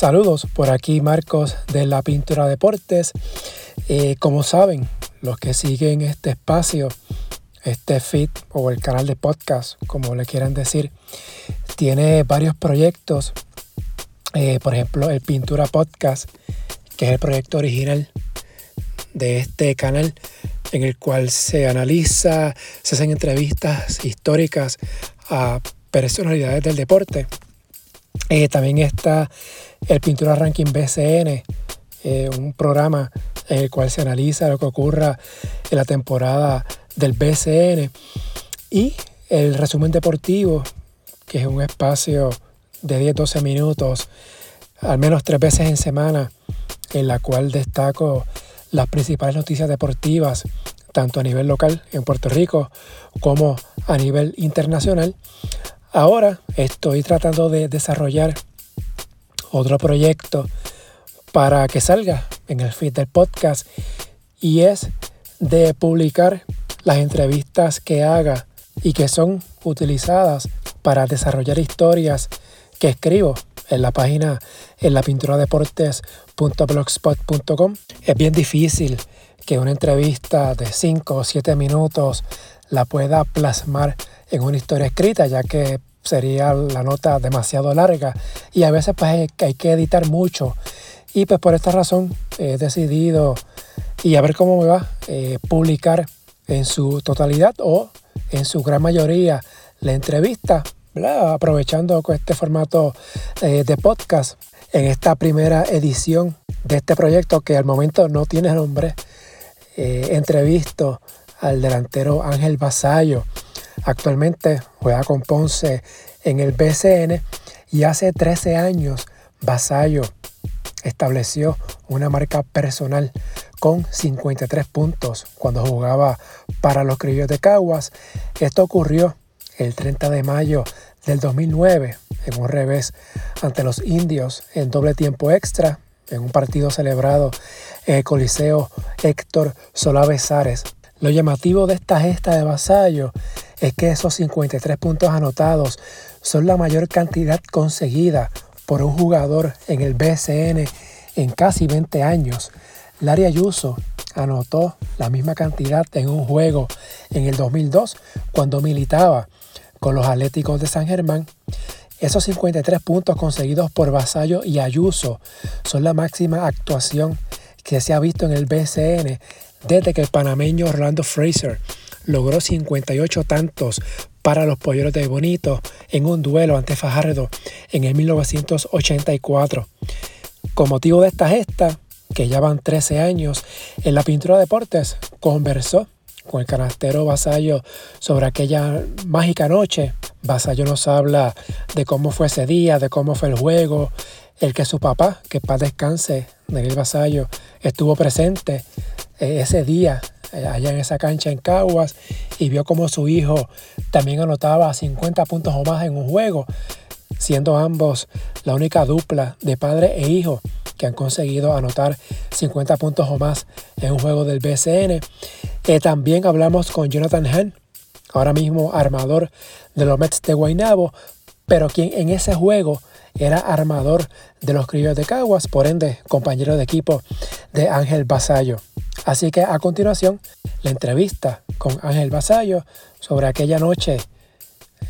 Saludos, por aquí Marcos de la Pintura Deportes. Eh, como saben, los que siguen este espacio, este feed o el canal de podcast, como le quieran decir, tiene varios proyectos. Eh, por ejemplo, el Pintura Podcast, que es el proyecto original de este canal, en el cual se analiza, se hacen entrevistas históricas a personalidades del deporte. Eh, también está el Pintura Ranking BCN, eh, un programa en el cual se analiza lo que ocurra en la temporada del BCN. Y el resumen deportivo, que es un espacio de 10-12 minutos, al menos tres veces en semana, en la cual destaco las principales noticias deportivas, tanto a nivel local en Puerto Rico como a nivel internacional. Ahora estoy tratando de desarrollar otro proyecto para que salga en el feed del podcast y es de publicar las entrevistas que haga y que son utilizadas para desarrollar historias que escribo en la página en la pintura deportes.blogspot.com. Es bien difícil que una entrevista de 5 o 7 minutos la pueda plasmar en una historia escrita, ya que sería la nota demasiado larga. Y a veces pues hay que editar mucho. Y pues por esta razón he decidido y a ver cómo me va eh, publicar en su totalidad o en su gran mayoría la entrevista aprovechando este formato eh, de podcast en esta primera edición de este proyecto que al momento no tiene nombre eh, entrevisto al delantero Ángel Basayo Actualmente juega con Ponce en el BCN y hace 13 años Vasallo estableció una marca personal con 53 puntos cuando jugaba para los Criollos de Caguas. Esto ocurrió el 30 de mayo del 2009 en un revés ante los indios en doble tiempo extra en un partido celebrado en el Coliseo Héctor Solá Besares. Lo llamativo de esta gesta de Vasallo es que esos 53 puntos anotados son la mayor cantidad conseguida por un jugador en el BCN en casi 20 años. Larry Ayuso anotó la misma cantidad en un juego en el 2002 cuando militaba con los Atléticos de San Germán. Esos 53 puntos conseguidos por Vasallo y Ayuso son la máxima actuación que se ha visto en el BCN desde que el panameño Orlando Fraser logró 58 tantos para los Polleros de Bonito en un duelo ante Fajardo en el 1984. Con motivo de esta gesta, que ya van 13 años, en la pintura de deportes conversó con el canastero Vasallo sobre aquella mágica noche. Vasallo nos habla de cómo fue ese día, de cómo fue el juego, el que su papá, que paz descanse, Daniel Vasallo, estuvo presente eh, ese día allá en esa cancha en Caguas y vio como su hijo también anotaba 50 puntos o más en un juego, siendo ambos la única dupla de padre e hijo que han conseguido anotar 50 puntos o más en un juego del BCN. Eh, también hablamos con Jonathan Hahn, ahora mismo armador de los Mets de Guaynabo, pero quien en ese juego era armador de los Criollos de Caguas, por ende compañero de equipo de Ángel Basayo. Así que a continuación, la entrevista con Ángel Basayo sobre aquella noche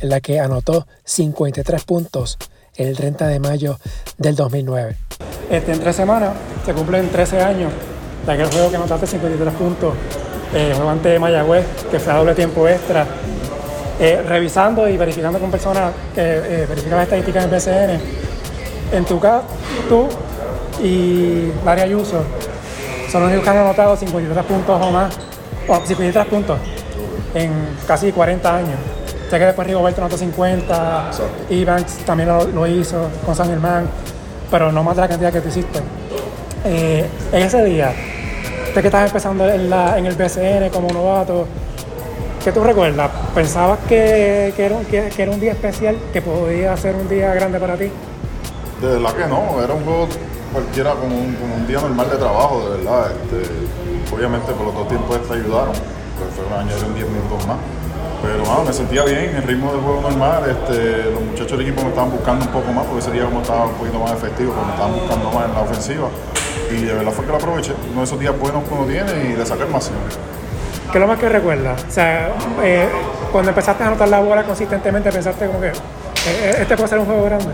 en la que anotó 53 puntos el 30 de mayo del 2009. Este, en tres semanas se cumplen 13 años de aquel juego que anotaste 53 puntos, eh, juego ante Mayagüez, que fue a doble tiempo extra. Eh, revisando y verificando con personas que eh, verifican estadísticas en BCN, en tu caso, tú y María Ayuso son los únicos que han anotado 53 puntos o más, o 53 puntos en casi 40 años. Sé que después Rigoberto anotó 50, Evans también lo, hizo con San Germán, pero no más de la cantidad que tú hiciste. Eh, en ese día, usted que estás empezando en, la, en el BCN como novato, ¿qué tú recuerdas? ¿Pensabas que, que, era, que, que, era un día especial, que podía ser un día grande para ti? De verdad que no, era un juego cualquiera como un, día normal de trabajo, de verdad. Este, obviamente por los dos tiempos extra ayudaron, pues fueron añadir 10 minutos más. Pero bueno, me sentía bien, el ritmo del juego normal. Este, los muchachos del equipo me estaban buscando un poco más porque ese día como estaba un poquito más efectivo, pero me estaban buscando más en la ofensiva. Y de verdad fue que lo aproveché. Uno de esos días buenos que uno tiene y le saqué el máximo. ¿Qué es lo más que recuerdas? O sea, eh, cuando empezaste a anotar la bola consistentemente, pensaste como que eh, este puede ser un juego grande.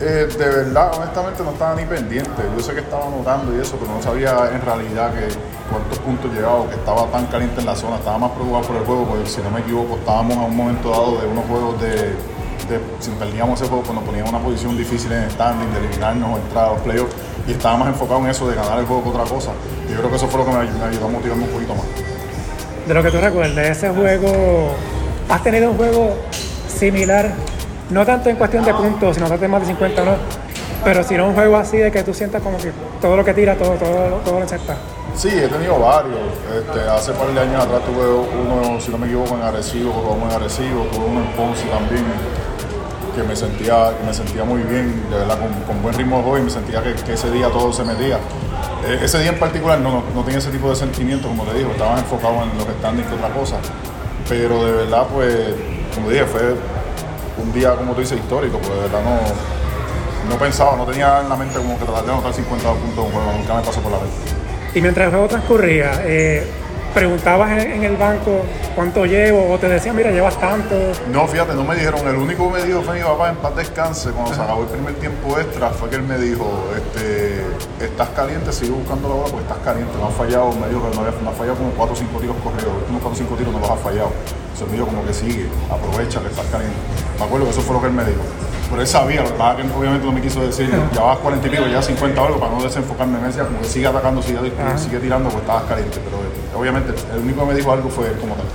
Eh, de verdad, honestamente no estaba ni pendiente. Yo sé que estaba anotando y eso, pero no sabía en realidad que cuántos puntos llegaba, que estaba tan caliente en la zona. Estaba más preocupado por el juego, porque si no me equivoco, estábamos a un momento dado de unos juegos de, si perdíamos ese juego, pues poníamos una posición difícil en el standing, de eliminarnos o entrar a los playoffs, y estaba más enfocado en eso, de ganar el juego que otra cosa. Y yo creo que eso fue lo que me, ayudó a motivarme un poquito más. De lo que tú recuerdes, ese juego, ¿has tenido un juego similar no tanto en cuestión de puntos, sino de más de 50 no, pero si no un juego así de que tú sientas como que todo lo que tira, todo, todo, todo lo acepta. Sí, he tenido varios. Este, hace par de años atrás tuve uno, si no me equivoco, en Arecibo, jugaba muy agresivo, tuve uno en Ponce también, que me sentía, me sentía muy bien, de verdad, con, buen ritmo de juego y me sentía que, ese día todo se metía. E, ese día en particular no, no, tenía ese tipo de sentimiento, como te digo, estaba enfocado en los standings que otra cosa. Pero de verdad, pues, como dije, fue un día, como tú dices, histórico, porque de verdad no, no pensaba, no tenía en la mente como que tratar de anotar 50 puntos en un juego, nunca me pasó por la mente. Y mientras el juego transcurría, eh, ¿preguntabas en, el banco cuánto llevo o te decían, mira, llevas tanto? No, fíjate, no me dijeron, el único que me dijo fue mi papá en paz descanse, cuando se acabó el primer tiempo extra, fue que él me dijo, este, estás caliente, sigue buscando la bola porque estás caliente, no has fallado, me dijo que no, había, no has fallado como 4 o 5 tiros corridos, los últimos 4 o 5 tiros no los has fallado. Se me dijo como que sigue, aprovecha que estás caliente. Me acuerdo que eso fue lo que él me dijo. Pero él sabía, lo que pasa que obviamente no me quiso decir, ya vas 40 y pico, ya 50 o algo, para no desenfocarme en ese, como que sigue atacando, sigue, sigue tirando, porque estabas caliente. Pero eh, obviamente el único que me dijo algo fue él como tal.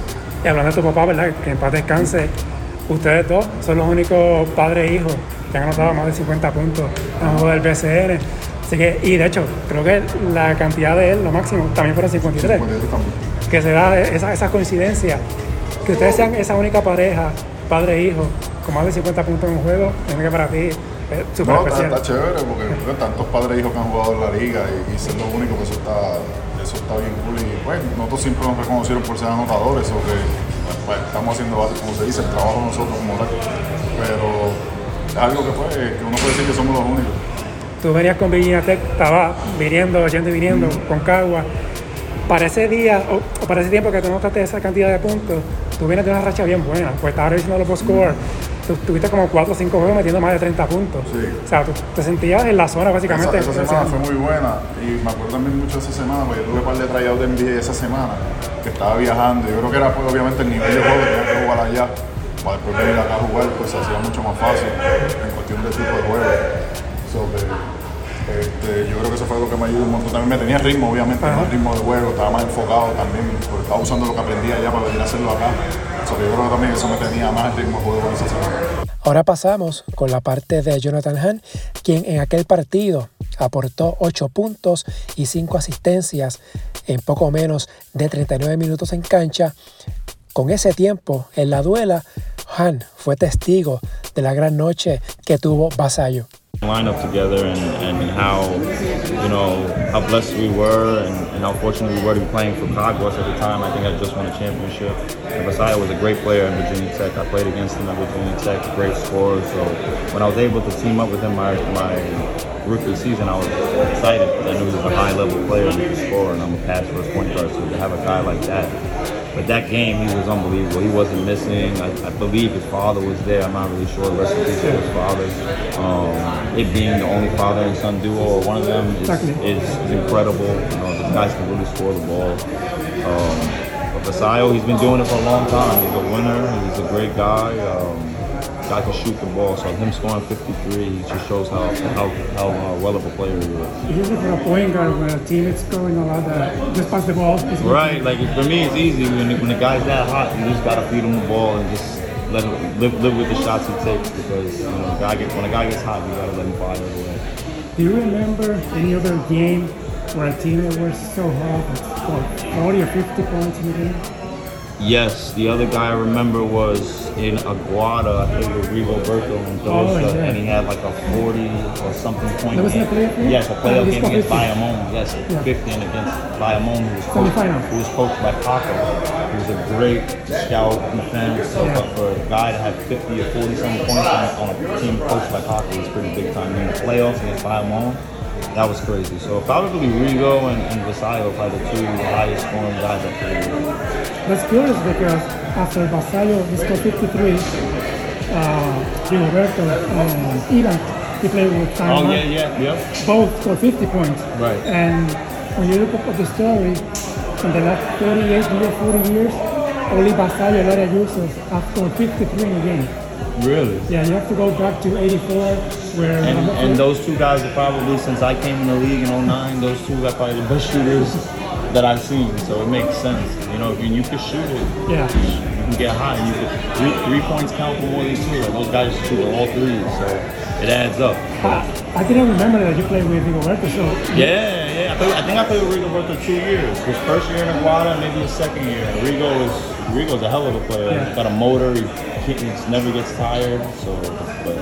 Y hablando de tu papá, ¿verdad? Que en paz descanse, ustedes dos son los únicos padres e hijos que han anotado más de 50 puntos en el juego del BCN. Así que, y de hecho, creo que la cantidad de él, lo máximo, también fueron 53. 53 también. Que se da esa, esa coincidencia que ustedes sean esa única pareja, padre e hijo, con más de 50 puntos en un juego, es que para ti es súper no, especial. Está, chévere porque tantos padres e hijos que han jugado en la liga y, ser lo único, que eso está, eso está bien cool. Y pues nosotros siempre nos reconocieron por ser anotadores o que pues, estamos haciendo, como se dice, el trabajo nosotros como tal. Pero es algo que, pues, que uno puede decir que somos los únicos. Tú venías con Virginia Tech, estabas viniendo, yendo y viniendo con Cagua. Para ese día, o, para ese tiempo que tú notaste esa cantidad de puntos, tú vienes de una racha bien buena, pues estabas revisando los post score, tú tuviste como 4 o 5 juegos metiendo más de 30 puntos. Sí. O sea, tú te sentías en la zona básicamente. Esa, semana fue muy buena y me acuerdo también mucho de esa semana, porque tuve un par de tryouts de NBA esa semana, que estaba viajando. Yo creo que era pues, obviamente el nivel de juego que tenía que jugar allá, para después venir acá a jugar, pues se hacía mucho más fácil en cuestión de tipo de juego. Este, yo creo que eso fue lo que me ayudó un montón. También me tenía ritmo, obviamente, más ritmo de juego, estaba más enfocado también, porque estaba usando lo que aprendí allá para venir a hacerlo acá. yo creo que también eso me tenía más ritmo de juego en esa semana. Ahora pasamos con la parte de Jonathan Hahn, quien en aquel partido aportó 8 puntos y 5 asistencias en poco menos de 39 minutos en cancha. Con ese tiempo en la duela, Han fue testigo de la gran noche que tuvo Vasallo. Line up together and, and how you know how blessed we were and, and, how fortunate we were to be playing for Caguas at the time. I think I just won a championship. And Vasaya was a great player in Virginia Tech. I played against him at Virginia Tech, great scorer. So when I was able to team up with him my my rookie season, I was excited because I knew he was a high level player and he could score, and I'm a pass first point guard. So to have a guy like that but that game, he was unbelievable. He wasn't missing. I, I believe his father was there. I'm not really sure. Rest in peace to his father. Um, it being the only father and son duo, or one of them, is, is, is incredible. You know, the guys can really score the ball. Um, but Vasayo, he's been doing it for a long time. He's a winner. He's a great guy. Um, guy can shoot the ball. So him scoring 53 just shows how how, how uh, well of a player he is. Usually for a point guard when a team is scoring a lot, that just pass the ball. Right. Like for me, it's easy when when the guy's that hot. You just gotta feed him the ball and just let him live, live with the shots he takes because you know, guy gets, when a guy gets hot, you gotta let him fire it away. Do you remember any other game where a team was so hot, like 40 or 50 points in the game? Yes, the other guy I remember was in Aguada. I think with Rigo Berto and Oh, yeah. and he had like a 40 or something point. That was in a game. playoff game? Yes, a playoff game against 50. Bayamon. Yes, a Yeah. 50 and against Bayamon, who was coached, who was coached by Paco. He was a great scout defense. So, Yeah. but for a guy to have 50 or 40 something points on, on a team coached by Paco was pretty big time. In the playoffs against Bayamon. That was crazy. So probably Rigo and, and Vasallo are the two highest scoring guys I played with. That's curious because after Basayo, he scored 53, uh, Gilberto and Ivan, he played with Oh Taiwan. yeah, yeah, yep. Both scored 50 points. Right. And when you look up the story, in the last 38 years, 40 years, only and Lara Yusuf have scored 53 in a game. Really? Yeah, you have to go back to 84, where And, and those two guys are probably, since I came in the league in 09, those two are probably the best shooters that I've seen. So it makes sense. You know, if you, you can shoot it, yeah. you can get high. You can, three, three points count for more than two. Those guys shoot all three. So it adds up. I, I didn't remember that you played with Rigoberto, so Yeah, yeah. I, played, I think I played with Rigo for two years. His first year in Aguada, maybe his second year. Rigo is Rigo's a hell of a player. Yeah. He's got a motor. He, can't- he never gets tired. So, but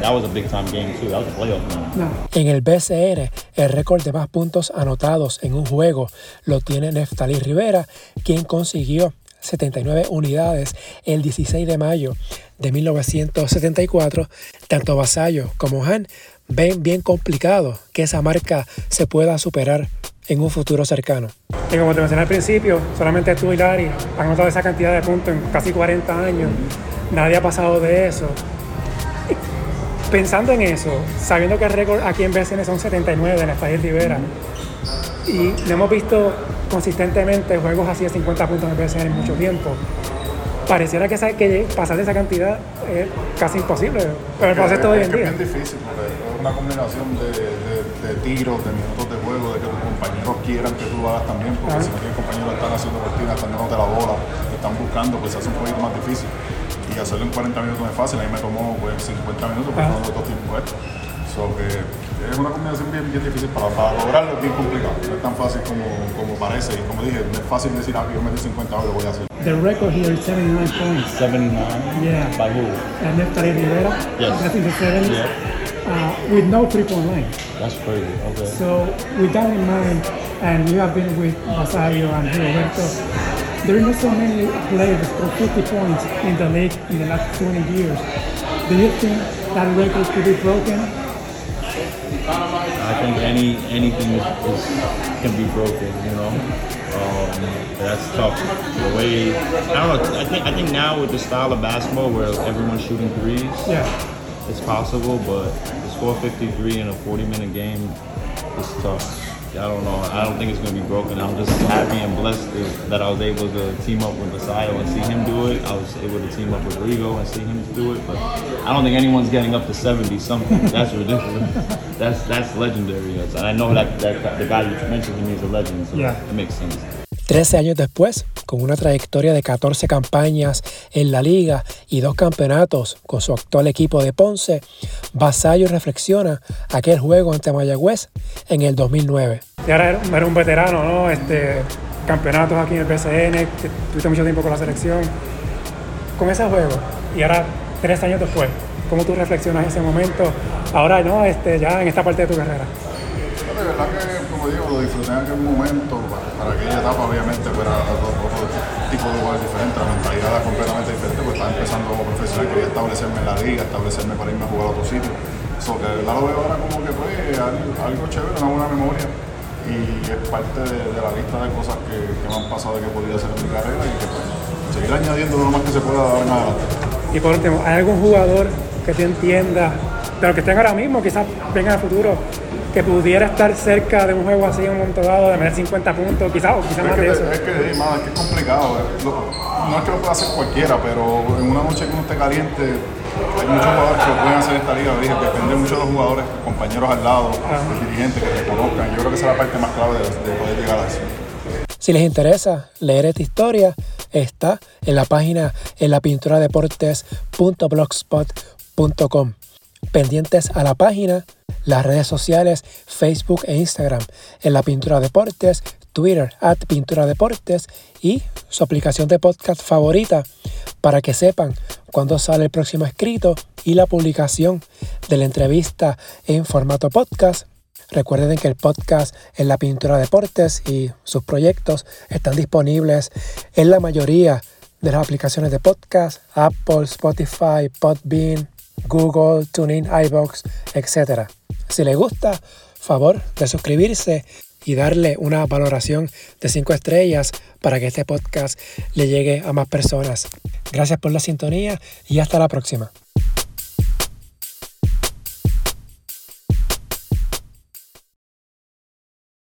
that was a big time game too. That was a playoff game. no. En el BCN, el récord de más puntos anotados en un juego lo tiene Neftalí Rivera, quien consiguió 79 unidades el 16 de mayo de 1974. Tanto Vasallo como Han ven bien complicado que esa marca se pueda superar en un futuro cercano. Y como te mencioné al principio, solamente tú y Larry han anotado esa cantidad de puntos en casi 40 años. Nadie ha pasado de eso. Pensando en eso, sabiendo que el récord aquí en BCN son 79 de Neftalí Rivera, y no hemos visto consistentemente juegos así de 50 puntos en BCN en mucho tiempo, pareciera que, pasar de esa cantidad es casi imposible. Pero el baloncesto hoy es en día. es bien difícil porque es una combinación de, de, de tiros, de minutos de juego, de que tus compañeros quieran que tú lo hagas también, porque Ah. si no tienes compañeros están haciendo cortinas, están dándote la bola, te están buscando, pues se hace un poquito más difícil. Y hacerlo en 40 minutos no es fácil, a mí me tomó pues 50 minutos porque Ah. no los dos tiempos esto. So que es una combinación bien, bien difícil para, para lograrlo, es bien complicado. No es tan fácil como, como parece. Y como dije, no es fácil decir, ah, que yo metí 50 hoy, lo voy a hacer. The record here is 79 points. 79? Yeah. By who? And Neftali Rivera, Yes. the 70s, Yeah. uh, with no three-point line. That's crazy. Okay. So with that in mind, and you have been with Basayo and Roberto, there are not so many players for 50 points in the league in the last 20 years. Do you think that record could be broken? I think any anything is, is can be broken. You know, um, that's tough. The way I don't know. I think I think now with the style of basketball where everyone's shooting threes, Yeah. it's possible. But to score 53 in a 40 minute game is tough. I don't know. I don't think it's going to be broken. I'm just happy and blessed that- I was able to team up with Basayo and see him do it. I was able to team up with Rigo and see him do it. But I don't think anyone's getting up to 70 something. That's ridiculous. That's that's legendary. I know that, that the guy you mentioned to me is a legend. So Yeah. it makes sense. 13 años después, con una trayectoria de 14 campañas en la liga y dos campeonatos con su actual equipo de Ponce, Vasallo reflexiona aquel juego ante Mayagüez en el 2009. Y ahora eres eres un veterano, ¿no? Este, campeonatos aquí en el que tuviste mucho tiempo con la selección. Con ese juego, y ahora tres años después, ¿cómo tú reflexionas ese momento? Ahora, ¿no? Este, ya en esta parte de tu carrera. Pero de verdad que, como digo, lo disfruté en aquel momento. Para, para aquella etapa, obviamente, pues, era otro, tipo de jugador diferente. La mentalidad era completamente diferente, pues estaba empezando como profesional. Quería establecerme en la liga, establecerme para irme a jugar a otro sitio. So, que de verdad lo veo ahora como que fue algo, algo chévere, una buena memoria. Y es parte de, de la lista de cosas que, que me han pasado que he podido hacer en mi carrera y que pues, seguir añadiendo lo más que se pueda dar en adelante. Y por último, ¿hay algún jugador que te entienda, de los que estén ahora mismo, quizás venga en el futuro, que pudiera estar cerca de un juego así en un momento dado, de meter 50 puntos, quizás, o quizás Es más que, de eso? es que, es que es complicado. eh. Lo- no es que lo pueda hacer cualquiera, pero en una noche que uno esté caliente, hay muchos jugadores que lo pueden hacer en esta liga. Dije, depende mucho de los jugadores, compañeros al lado, los dirigentes que te conozcan. Yo creo que esa es la parte más clave de, de poder llegar a eso. Si les interesa leer esta historia, está en la página en la pintura deportes.blogspot.com. Pendientes a la página, las redes sociales Facebook e Instagram, en la pintura deportes, Twitter, at Pintura Deportes y su aplicación de podcast favorita para que sepan cuándo sale el próximo escrito y la publicación de la entrevista en formato podcast. Recuerden que el podcast en la Pintura Deportes y sus proyectos están disponibles en la mayoría de las aplicaciones de podcast, Apple, Spotify, Podbean, Google, TuneIn, iBox, etc. Si les gusta, favor de suscribirse y darle una valoración de 5 estrellas para que este podcast le llegue a más personas. Gracias por la sintonía y hasta la próxima.